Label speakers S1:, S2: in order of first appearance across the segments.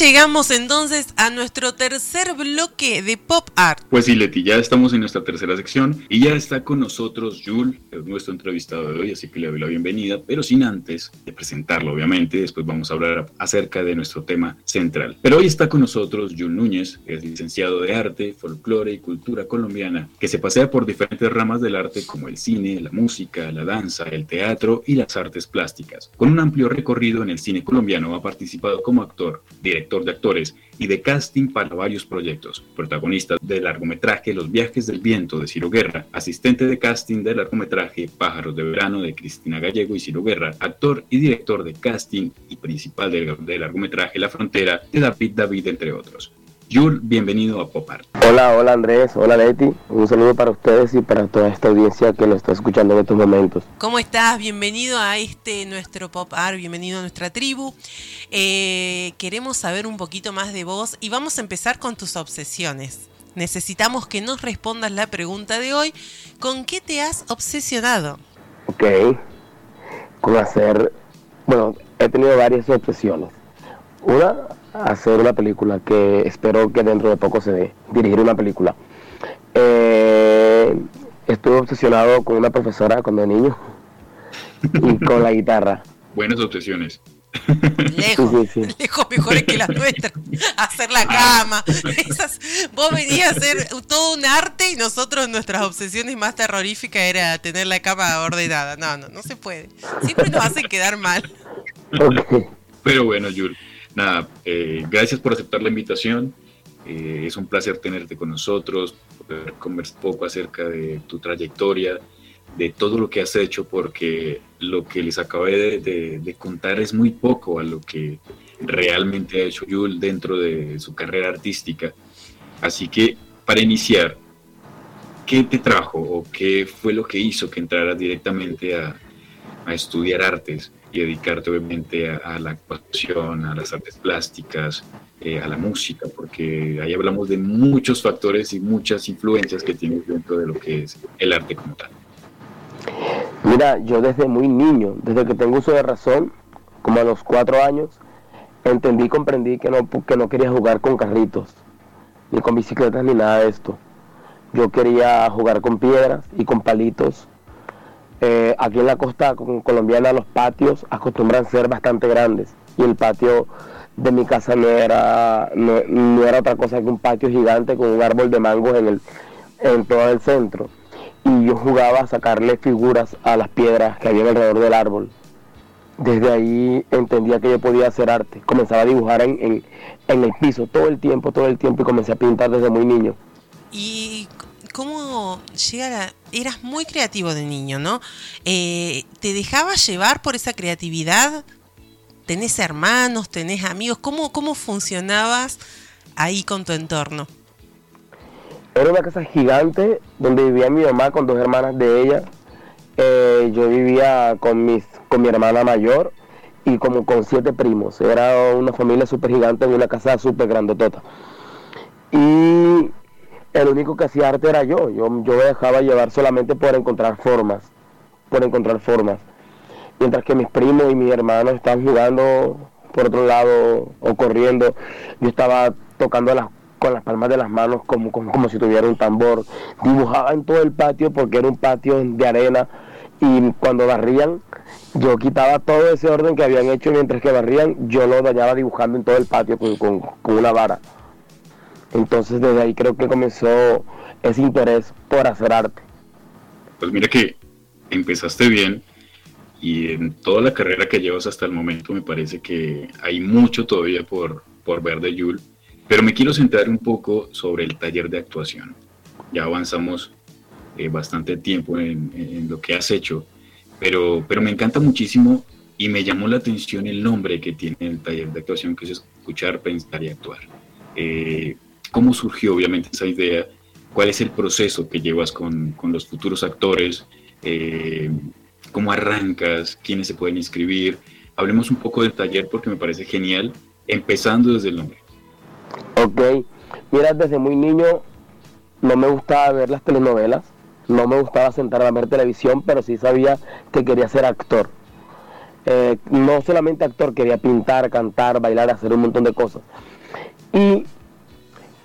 S1: Llegamos entonces a nuestro tercer bloque de Pop Art.
S2: Pues sí, Leti, ya estamos en nuestra tercera sección y ya está con nosotros Jules, nuestro entrevistado de hoy, así que le doy la bienvenida, pero sin antes de presentarlo, obviamente, después vamos a hablar acerca de nuestro tema central. Pero hoy está con nosotros Jules Núñez, que es licenciado de arte, folclore y cultura colombiana, que se pasea por diferentes ramas del arte como el cine, la música, la danza, el teatro y las artes plásticas. Con un amplio recorrido en el cine colombiano ha participado como actor, director, de actores y de casting para varios proyectos. Protagonista del largometraje Los viajes del viento de Ciro Guerra, asistente de casting del largometraje Pájaros de verano de Cristina Gallego y Ciro Guerra, actor y director de casting y principal del, largometraje La Frontera de David David, entre otros. Yul, bienvenido a Pop Art.
S3: Hola, hola Andrés, hola Leti. Un saludo para ustedes y para toda esta audiencia que nos está escuchando en estos momentos.
S1: ¿Cómo estás? Bienvenido a este nuestro Pop Art, bienvenido a nuestra tribu. Eh, queremos saber un poquito más de vos y vamos a empezar con tus obsesiones. Necesitamos que nos respondas la pregunta de hoy. ¿Con qué te has obsesionado?
S3: Ok, con hacer, bueno, he tenido varias obsesiones. Una, hacer una película que espero que dentro de poco se dé, dirigir una película. Eh, estuve obsesionado con una profesora cuando niño y con la guitarra.
S2: Buenas obsesiones.
S1: Lejos, lejos mejores que las nuestras. Hacer la cama. vos venías a hacer todo un arte y nosotros nuestras obsesiones más terroríficas era tener la cama ordenada. No, no, no se puede. Siempre nos hacen quedar mal.
S2: Pero bueno, Yul, nada, eh, gracias por aceptar la invitación. Eh, es un placer tenerte con nosotros, poder conversar poco acerca de tu trayectoria, de todo lo que has hecho, porque lo que les acabé de, contar es muy poco a lo que realmente ha hecho Yul dentro de su carrera artística. Así que, para iniciar, ¿qué te trajo o qué fue lo que hizo que entraras directamente a estudiar artes? Dedicarte obviamente a, la actuación, a las artes plásticas, eh, a la música, porque ahí hablamos de muchos factores y muchas influencias que tienes dentro de lo que es el arte como tal.
S3: Mira, yo desde muy niño, desde que tengo uso de razón, como a los cuatro años, entendí y comprendí que no, que no quería jugar con carritos, ni con bicicletas, ni nada de esto. Yo quería jugar con piedras y con palitos eh, aquí en la costa colombiana los patios acostumbran ser bastante grandes y el patio de mi casa no era, no, era otra cosa que un patio gigante con un árbol de mangos en, el, en todo el centro. Y yo jugaba a sacarle figuras a las piedras que había alrededor del árbol. Desde ahí entendía que yo podía hacer arte. Comenzaba a dibujar en, en el piso todo el tiempo, todo el tiempo y comencé a pintar desde muy niño.
S1: ¿Y cómo llega Eras muy creativo de niño, ¿no? Eh, ¿Te dejabas llevar por esa creatividad? ¿Tenés hermanos? ¿Tenés amigos? ¿Cómo, cómo funcionabas ahí con tu entorno?
S3: Era una casa gigante donde vivía mi mamá con dos hermanas de ella. Eh, yo vivía con, mis, con mi hermana mayor y como con siete primos. Era una familia súper gigante en una casa súper grandotota. Y el único que hacía arte era yo. yo. Yo me dejaba llevar solamente por encontrar formas, por encontrar formas. Mientras que mis primos y mis hermanos estaban jugando por otro lado o corriendo, yo estaba tocando las, con las palmas de las manos como, como, como si tuviera un tambor. Dibujaba en todo el patio porque era un patio de arena y cuando barrían yo quitaba todo ese orden que habían hecho mientras que barrían, yo lo dañaba dibujando en todo el patio con, con, con una vara. Entonces desde ahí creo que comenzó ese interés por hacer arte.
S2: Pues mira que empezaste bien y en toda la carrera que llevas hasta el momento me parece que hay mucho todavía por, por ver de Yul, pero me quiero centrar un poco sobre el taller de actuación. Ya avanzamos eh, bastante tiempo en, lo que has hecho, pero, pero me encanta muchísimo y me llamó la atención el nombre que tiene el taller de actuación, que es escuchar, pensar y actuar. Eh, ¿Cómo surgió obviamente esa idea? ¿Cuál es el proceso que llevas con, con los futuros actores? Eh, ¿Cómo arrancas? ¿Quiénes se pueden inscribir? Hablemos un poco del taller porque me parece genial, empezando desde el nombre.
S3: Ok, mira, desde muy niño no me gustaba ver las telenovelas, no me gustaba sentarme a ver televisión, pero sí sabía que quería ser actor. Eh, no solamente actor, quería pintar, cantar, bailar, hacer un montón de cosas. Y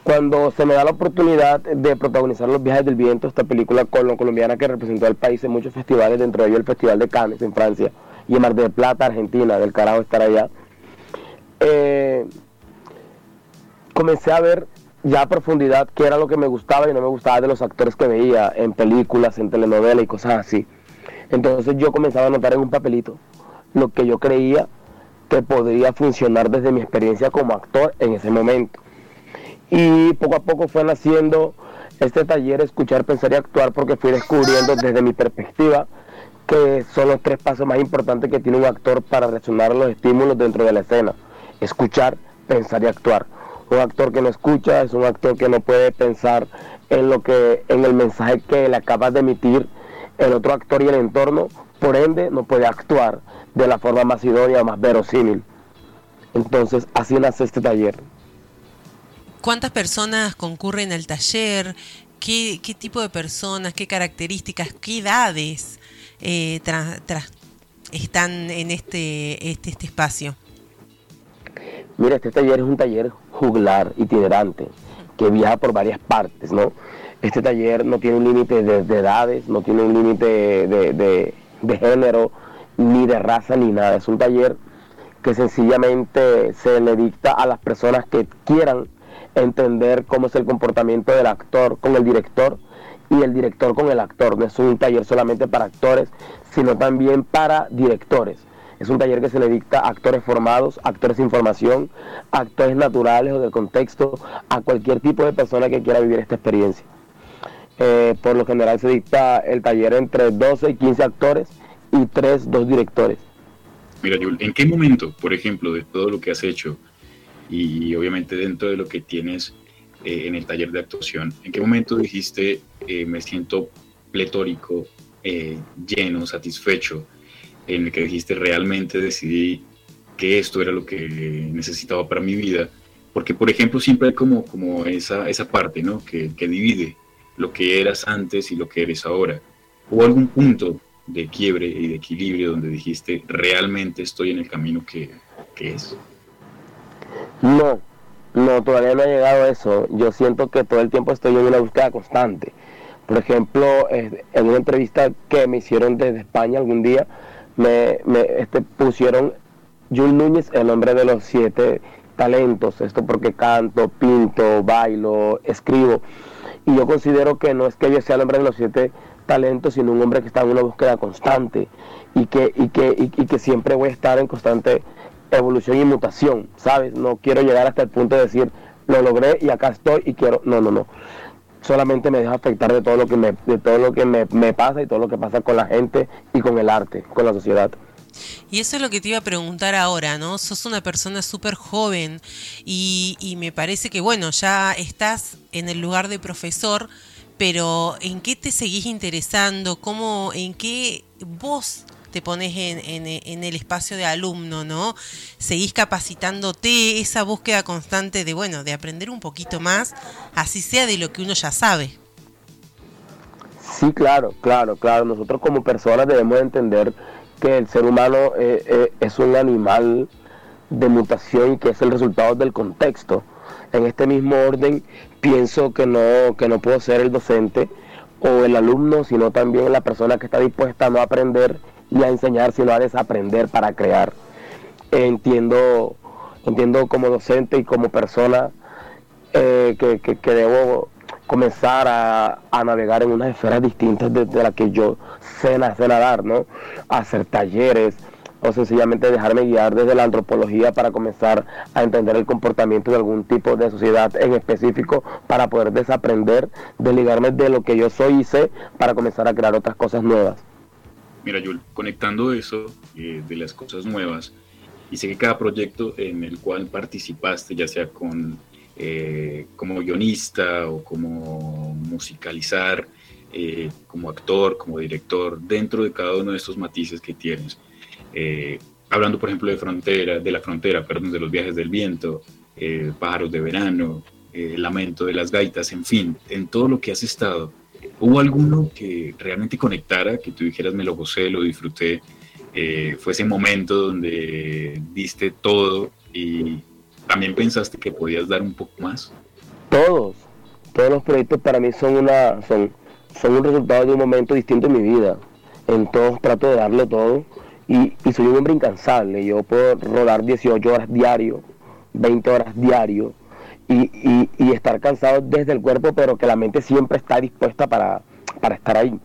S3: cuando se me da la oportunidad de protagonizar Los Viajes del Viento, esta película colombiana que representó al país en muchos festivales, dentro de ellos el Festival de Cannes en Francia y en Mar del Plata, Argentina, del carajo estar allá, eh, comencé a ver ya a profundidad qué era lo que me gustaba y no me gustaba de los actores que veía en películas, en telenovelas y cosas así. Entonces yo comenzaba a notar en un papelito lo que yo creía que podría funcionar desde mi experiencia como actor en ese momento. Y poco a poco fue naciendo este taller Escuchar, Pensar y Actuar porque fui descubriendo desde mi perspectiva que son los tres pasos más importantes que tiene un actor para reaccionar a los estímulos dentro de la escena. Escuchar, pensar y actuar. Un actor que no escucha es un actor que no puede pensar en lo que en el mensaje que le acaba de emitir el otro actor y el entorno, por ende no puede actuar de la forma más idónea, más verosímil. Entonces, así nace este taller.
S1: ¿Cuántas personas concurren al taller? ¿Qué, tipo de personas, qué características, qué edades eh, están en este, este, este espacio?
S3: Mira, este taller es un taller juglar, itinerante, que viaja por varias partes, ¿no? Este taller no tiene un límite de, edades, no tiene un límite de, de género, ni de raza, ni nada. Es un taller que sencillamente se le dicta a las personas que quieran entender cómo es el comportamiento del actor con el director y el director con el actor. No es un taller solamente para actores, sino también para directores. Es un taller que se le dicta a actores formados, actores sin formación, actores naturales o del contexto, a cualquier tipo de persona que quiera vivir esta experiencia. Eh, por lo general se dicta el taller entre 12 y 15 actores y 3, 2 directores.
S2: Mira, Yul, ¿en qué momento, por ejemplo, de todo lo que has hecho, y obviamente dentro de lo que tienes eh, en el taller de actuación, ¿en qué momento dijiste eh, me siento pletórico, eh, lleno, satisfecho, en el que dijiste realmente decidí que esto era lo que necesitaba para mi vida? Porque, por ejemplo, siempre hay como, como esa, esa parte ¿no? que, que divide lo que eras antes y lo que eres ahora. ¿Hubo algún punto de quiebre y de equilibrio donde dijiste realmente estoy en el camino que, que es?
S3: No, no, todavía no ha llegado a eso. Yo siento que todo el tiempo estoy en una búsqueda constante. Por ejemplo, en una entrevista que me hicieron desde España algún día, me, este, pusieron Jules Núñez, el nombre de los siete talentos. Esto porque canto, pinto, bailo, escribo. Y yo considero que no es que yo sea el hombre de los siete talentos, sino un hombre que está en una búsqueda constante y que, y que siempre voy a estar en constante evolución y mutación, ¿sabes? No quiero llegar hasta el punto de decir, lo logré y acá estoy y quiero, no, no, no. Solamente me deja afectar de todo lo que me, de todo lo que me, pasa y todo lo que pasa con la gente y con el arte, con la sociedad.
S1: Y eso es lo que te iba a preguntar ahora, ¿no? Sos una persona súper joven y, y, me parece que, bueno, ya estás en el lugar de profesor, pero ¿en qué te seguís interesando? ¿Cómo, en qué vos te pones en, el espacio de alumno, ¿no? Seguís capacitándote, esa búsqueda constante de, bueno, de aprender un poquito más, así sea de lo que uno ya sabe.
S3: Sí, claro, claro, claro. Nosotros como personas debemos entender que el ser humano eh, eh, es un animal de mutación y que es el resultado del contexto. En este mismo orden, pienso que no, que no puedo ser el docente o el alumno, sino también la persona que está dispuesta a no aprender y a enseñar, sino a desaprender para crear. Entiendo, entiendo como docente y como persona eh, que, debo comenzar a, navegar en unas esferas distintas de, las que yo sé, sé nadar, ¿no? Hacer talleres, o sencillamente dejarme guiar desde la antropología para comenzar a entender el comportamiento de algún tipo de sociedad en específico para poder desaprender, desligarme de lo que yo soy y sé para comenzar a crear otras cosas nuevas.
S2: Mira, Yul, conectando eso eh, de las cosas nuevas, y sé que cada proyecto en el cual participaste, ya sea con eh, como guionista o como musicalizar, eh, como actor, como director, dentro de cada uno de estos matices que tienes. Eh, hablando, por ejemplo, de frontera, de la frontera, perdón, de los viajes del viento, eh, pájaros de verano, el lamento de las gaitas, en fin, en todo lo que has estado, ¿hubo alguno que realmente conectara, que tú dijeras, me lo gocé, lo disfruté? fue ese momento donde diste todo y también pensaste que podías dar un poco más.
S3: Todos, todos los proyectos para mí son una, son son un resultado de un momento distinto en mi vida. En todos trato de darle todo y, soy un hombre incansable. Yo puedo rodar 18 horas diario, 20 horas diario y, estar cansado desde el cuerpo, pero que la mente siempre está dispuesta para, estar ahí.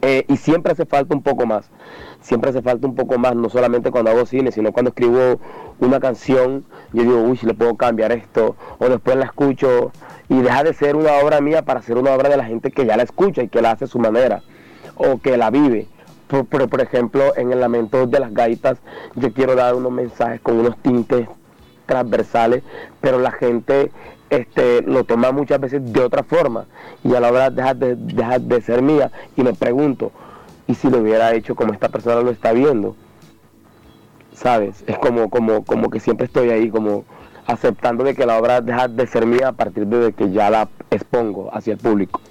S3: Eh, y siempre hace falta un poco más. Siempre hace falta un poco más, no solamente cuando hago cine, sino cuando escribo una canción, yo digo, uy, si le puedo cambiar esto, o después la escucho y deja de ser una obra mía para ser una obra de la gente que ya la escucha y que la hace su manera o que la vive. Por, por, ejemplo, en el lamento de las gaitas, yo quiero dar unos mensajes con unos tintes transversales, pero la gente este, lo toma muchas veces de otra forma y a la hora deja de, deja de ser mía y me pregunto, ¿y si lo hubiera hecho como esta persona lo está viendo? ¿Sabes? Es como, como, como que siempre estoy ahí, como aceptando de que la obra deja de ser mía a partir de que ya la expongo hacia el público.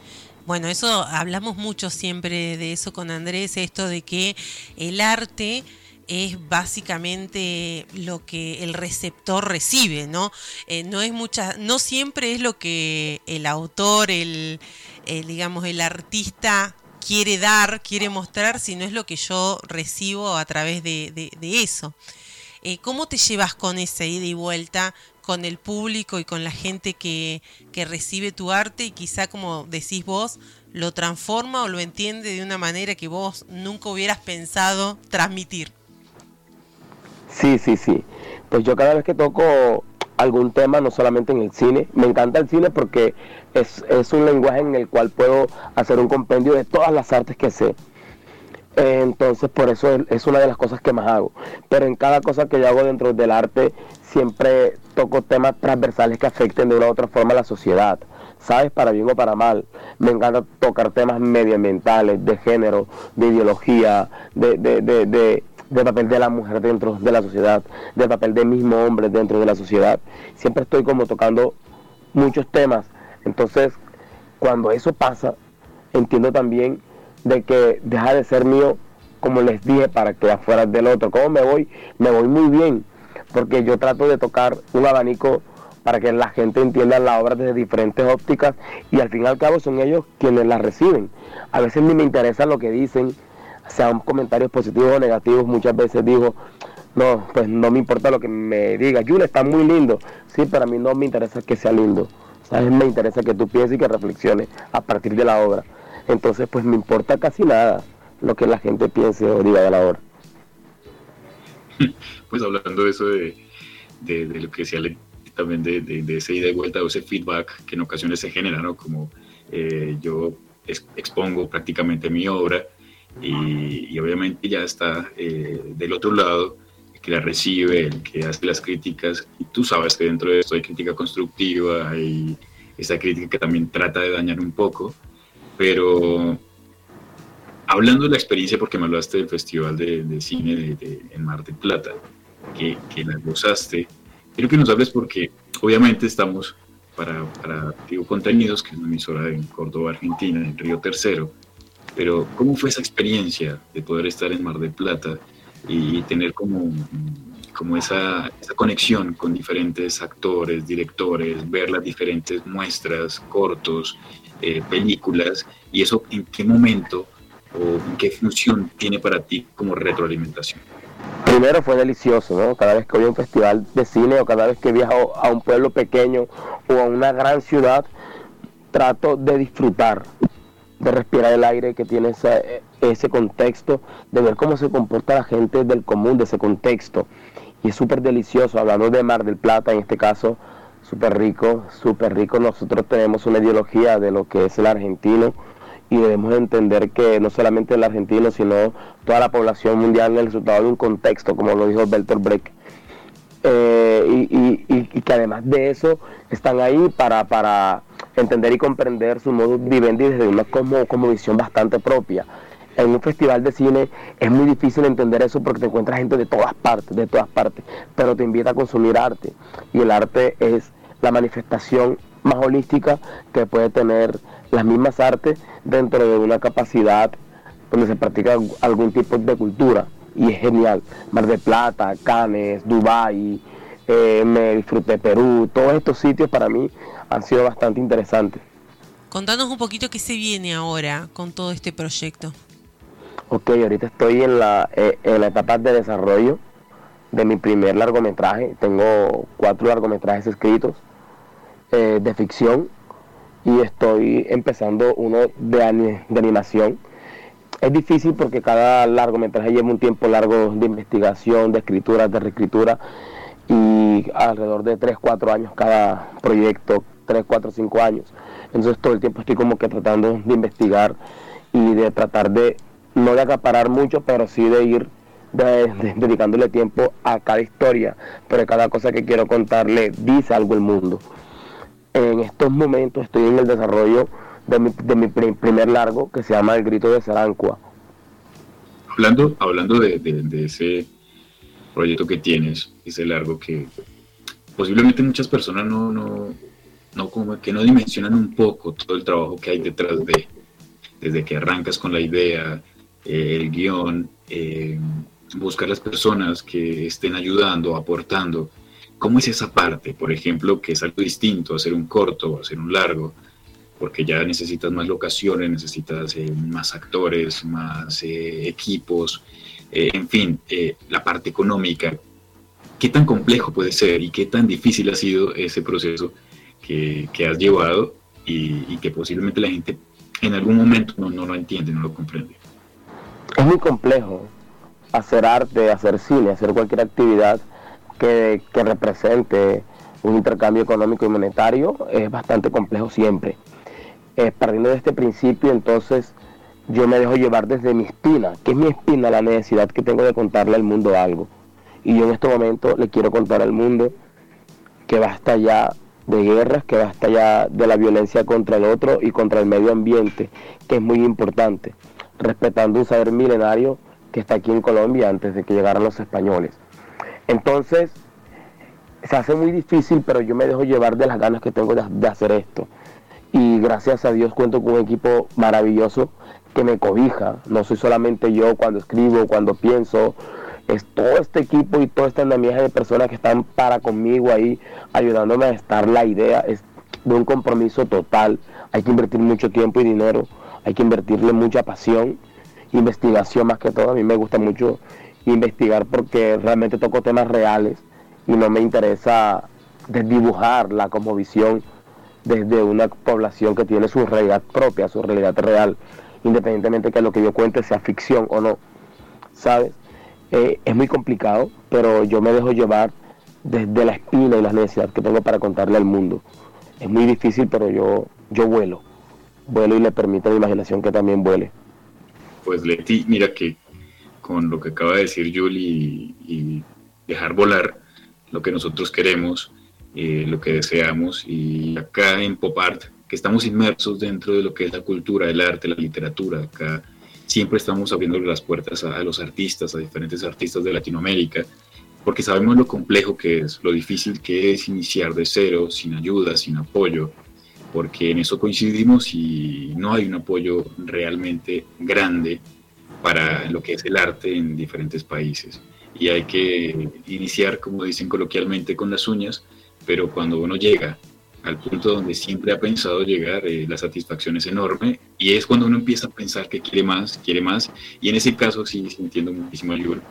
S1: Bueno, eso hablamos mucho siempre de eso con Andrés, esto de que el arte es básicamente lo que el receptor recibe, ¿no? Eh, no es mucha, no siempre es lo que el autor, el, digamos, el artista quiere dar, quiere mostrar, sino es lo que yo recibo a través de eso. Eh, ¿Cómo te llevas con esa ida y vuelta con el público y con la gente que, recibe tu arte y quizá, como decís vos, lo transforma o lo entiende de una manera que vos nunca hubieras pensado transmitir?
S3: Sí, sí, sí. Pues yo cada vez que toco algún tema, no solamente en el cine, me encanta el cine porque es, es un lenguaje en el cual puedo hacer un compendio de todas las artes que sé entonces por eso es una de las cosas que más hago. Pero en cada cosa que yo hago dentro del arte siempre toco temas transversales que afecten de una u otra forma a la sociedad. ¿Sabes? Para bien o para mal. Me encanta tocar temas medioambientales, de género, de ideología, de, de, de, de papel de la mujer dentro de la sociedad, del papel del mismo hombre dentro de la sociedad. Siempre estoy como tocando muchos temas. Entonces, cuando eso pasa, entiendo también de que deja de ser mío, como les dije, para que afuera del otro. ¿Cómo me voy? Me voy muy bien, porque yo trato de tocar un abanico para que la gente entienda la obra desde diferentes ópticas y al fin y al cabo son ellos quienes la reciben. A veces ni me interesa lo que dicen, sean comentarios positivos o negativos, muchas veces digo, no, pues no me importa lo que me diga, Jules está muy lindo, sí, pero a mí no me interesa que sea lindo, ¿sabes? Me interesa que tú pienses y que reflexiones a partir de la obra. Entonces, pues me importa casi nada lo que la gente piense o diga de la obra.
S2: Pues hablando de eso, de, lo que decía también de, de, esa ida y vuelta o ese feedback que en ocasiones se genera, ¿no? Como eh, yo expongo prácticamente mi obra y, obviamente ya está eh, del otro lado el que la recibe, el que hace las críticas y tú sabes que dentro de esto hay crítica constructiva, hay esa crítica que también trata de dañar un poco pero hablando de la experiencia, porque me hablaste del Festival de, Cine de, en Mar del Plata, que, que, la gozaste, quiero que nos hables porque obviamente estamos para, para Digo Contenidos, que es una emisora en Córdoba, Argentina, en Río Tercero, pero ¿cómo fue esa experiencia de poder estar en Mar del Plata y tener como, como esa, conexión con diferentes actores, directores, ver las diferentes muestras, cortos, eh, películas y eso en qué momento o en qué función tiene para ti como retroalimentación?
S3: Primero fue delicioso, ¿no? Cada vez que voy a un festival de cine o cada vez que viajo a un pueblo pequeño o a una gran ciudad, trato de disfrutar, de respirar el aire que tiene ese contexto, de ver cómo se comporta la gente del común de ese contexto. Y es súper delicioso, hablando de Mar del Plata, en este caso, súper rico, súper rico. Nosotros tenemos una ideología de lo que es el argentino y debemos entender que no solamente el argentino, sino toda la población mundial es el resultado de un contexto, como lo dijo Bertolt Brecht. Eh, y, que además de eso están ahí para, para entender y comprender su modo vivendi desde una como, como visión bastante propia. En un festival de cine es muy difícil entender eso porque te encuentras gente de todas partes, de todas partes, pero te invita a consumir arte. Y el arte es la manifestación más holística que puede tener las mismas artes dentro de una capacidad donde se practica algún tipo de cultura y es genial. Mar de Plata, Cannes, Dubai, eh, me disfruté Perú, todos estos sitios para mí han sido bastante interesantes.
S1: Contanos un poquito qué se viene ahora con todo este proyecto.
S3: Ok, ahorita estoy en la, eh, en la etapa de desarrollo de mi primer largometraje. Tengo cuatro largometrajes escritos eh, de ficción y estoy empezando uno de, de animación. Es difícil porque cada largometraje lleva un tiempo largo de investigación, de escritura, de reescritura y alrededor de 3, 4 años cada proyecto, 3, 4, 5 años. Entonces todo el tiempo estoy como que tratando de investigar y de tratar de, no de acaparar mucho, pero sí de ir dedicándole tiempo a cada historia, pero cada cosa que quiero contarle dice algo el mundo. En estos momentos estoy en el desarrollo de mi, primer largo que se llama El Grito de Sarancua.
S2: Hablando, hablando de, ese proyecto que tienes, ese largo que posiblemente muchas personas no, no, no como que no dimensionan un poco todo el trabajo que hay detrás de, desde que arrancas con la idea, eh, el guion, eh, buscar las personas que estén ayudando, aportando. ¿Cómo es esa parte? Por ejemplo, que es algo distinto, hacer un corto, hacer un largo, porque ya necesitas más locaciones, necesitas eh, más actores, más equipos, en fin, la parte económica. ¿Qué tan complejo puede ser y qué tan difícil ha sido ese proceso que, has llevado y, que posiblemente la gente en algún momento no, no lo entiende, no lo comprende?
S3: Es muy complejo hacer arte, hacer cine, hacer cualquier actividad que, represente un intercambio económico y monetario, es bastante complejo siempre. Eh, partiendo de este principio, entonces yo me dejo llevar desde mi espina, que es mi espina, la necesidad que tengo de contarle al mundo algo. Y yo en este momento le quiero contar al mundo que basta ya de guerras, que basta ya de la violencia contra el otro y contra el medio ambiente, que es muy importante, respetando un saber milenario que está aquí en Colombia antes de que llegaran los españoles. Entonces, se hace muy difícil, pero yo me dejo llevar de las ganas que tengo de, hacer esto. Y gracias a Dios cuento con un equipo maravilloso que me cobija. No soy solamente yo cuando escribo, cuando pienso. Es todo este equipo y toda esta andamiaje de personas que están para conmigo ahí, ayudándome a estar la idea. Es de un compromiso total. Hay que invertir mucho tiempo y dinero. Hay que invertirle mucha pasión investigación más que todo. A mí me gusta mucho investigar porque realmente toco temas reales y no me interesa desdibujar la visión desde una población que tiene su realidad propia, su realidad real, independientemente que lo que yo cuente sea ficción o no. ¿Sabes? Eh, es muy complicado, pero yo me dejo llevar desde la espina y las necesidades que tengo para contarle al mundo. Es muy difícil, pero yo, yo vuelo. Vuelo y le permito a mi imaginación que también vuele
S2: pues Leti, mira que con lo que acaba de decir Julie y, dejar volar lo que nosotros queremos, eh, lo que deseamos, y acá en Pop Art, que estamos inmersos dentro de lo que es la cultura, el arte, la literatura, acá siempre estamos abriendo las puertas a, a los artistas, a diferentes artistas de Latinoamérica, porque sabemos lo complejo que es, lo difícil que es iniciar de cero, sin ayuda, sin apoyo, porque en eso coincidimos y no hay un apoyo realmente grande para lo que es el arte en diferentes países. Y hay que iniciar, como dicen coloquialmente, con las uñas, pero cuando uno llega al punto donde siempre ha pensado llegar, eh, la satisfacción es enorme y es cuando uno empieza a pensar que quiere más, quiere más. Y en ese caso sí, entiendo muchísimo ayuda.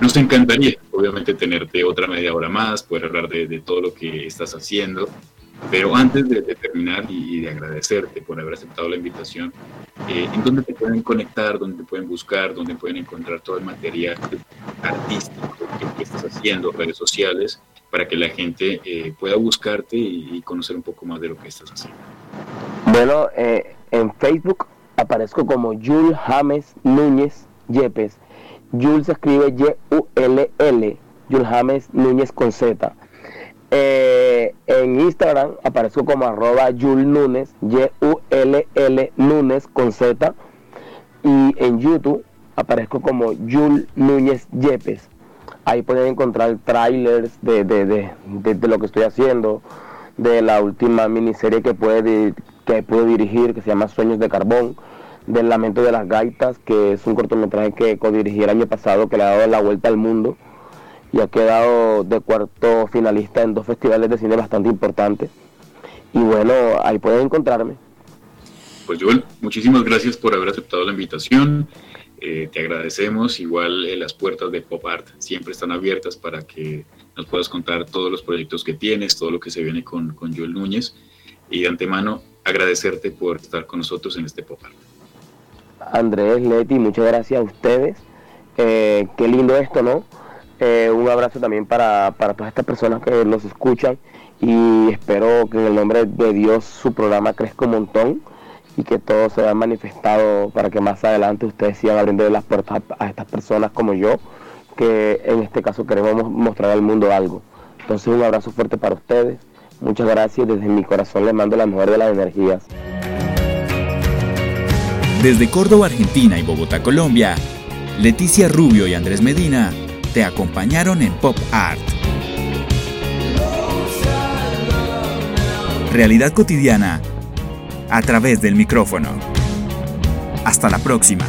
S2: Nos encantaría, obviamente, tenerte otra media hora más, poder hablar de, de todo lo que estás haciendo, pero antes de, terminar y, de agradecerte por haber aceptado la invitación, eh, en dónde te pueden conectar, dónde te pueden buscar, dónde pueden encontrar todo el material artístico que, estás haciendo, redes sociales, para que la gente eh, pueda buscarte y, conocer un poco más de lo que estás haciendo.
S3: Bueno, eh, en Facebook aparezco como Jules James Núñez Yepes. Jules se escribe Y-U-L-L, Jules James Núñez con Z. Eh, en Instagram aparezco como arroba Yul Núñez, Y-U-L-L Núñez con Z. Y en YouTube aparezco como Yul Núñez Yepes. Ahí pueden encontrar trailers de, de, lo que estoy haciendo, de la última miniserie que puede que puedo dirigir, que se llama Sueños de Carbón, del Lamento de las Gaitas, que es un cortometraje que codirigí el año pasado, que le ha dado la vuelta al mundo y ha quedado de cuarto finalista en dos festivales de cine bastante importantes. Y bueno, ahí pueden encontrarme.
S2: Pues Joel, muchísimas gracias por haber aceptado la invitación. Eh, te agradecemos. Igual eh, las puertas de Pop Art siempre están abiertas para que nos puedas contar todos los proyectos que tienes, todo lo que se viene con, con Joel Núñez. Y de antemano, agradecerte por estar con nosotros en este Pop Art.
S3: Andrés, Leti, muchas gracias a ustedes. Eh, qué lindo esto, ¿no? Eh, un abrazo también para, para todas estas personas que nos escuchan y espero que en el nombre de Dios su programa crezca un montón y que todo se haya manifestado para que más adelante ustedes sigan abriendo las puertas a, estas personas como yo, que en este caso queremos mostrar al mundo algo. Entonces un abrazo fuerte para ustedes, muchas gracias desde mi corazón les mando la mejor de las energías.
S4: Desde Córdoba, Argentina y Bogotá, Colombia, Leticia Rubio y Andrés Medina te acompañaron en Pop Art. Realidad cotidiana a través del micrófono. Hasta la próxima.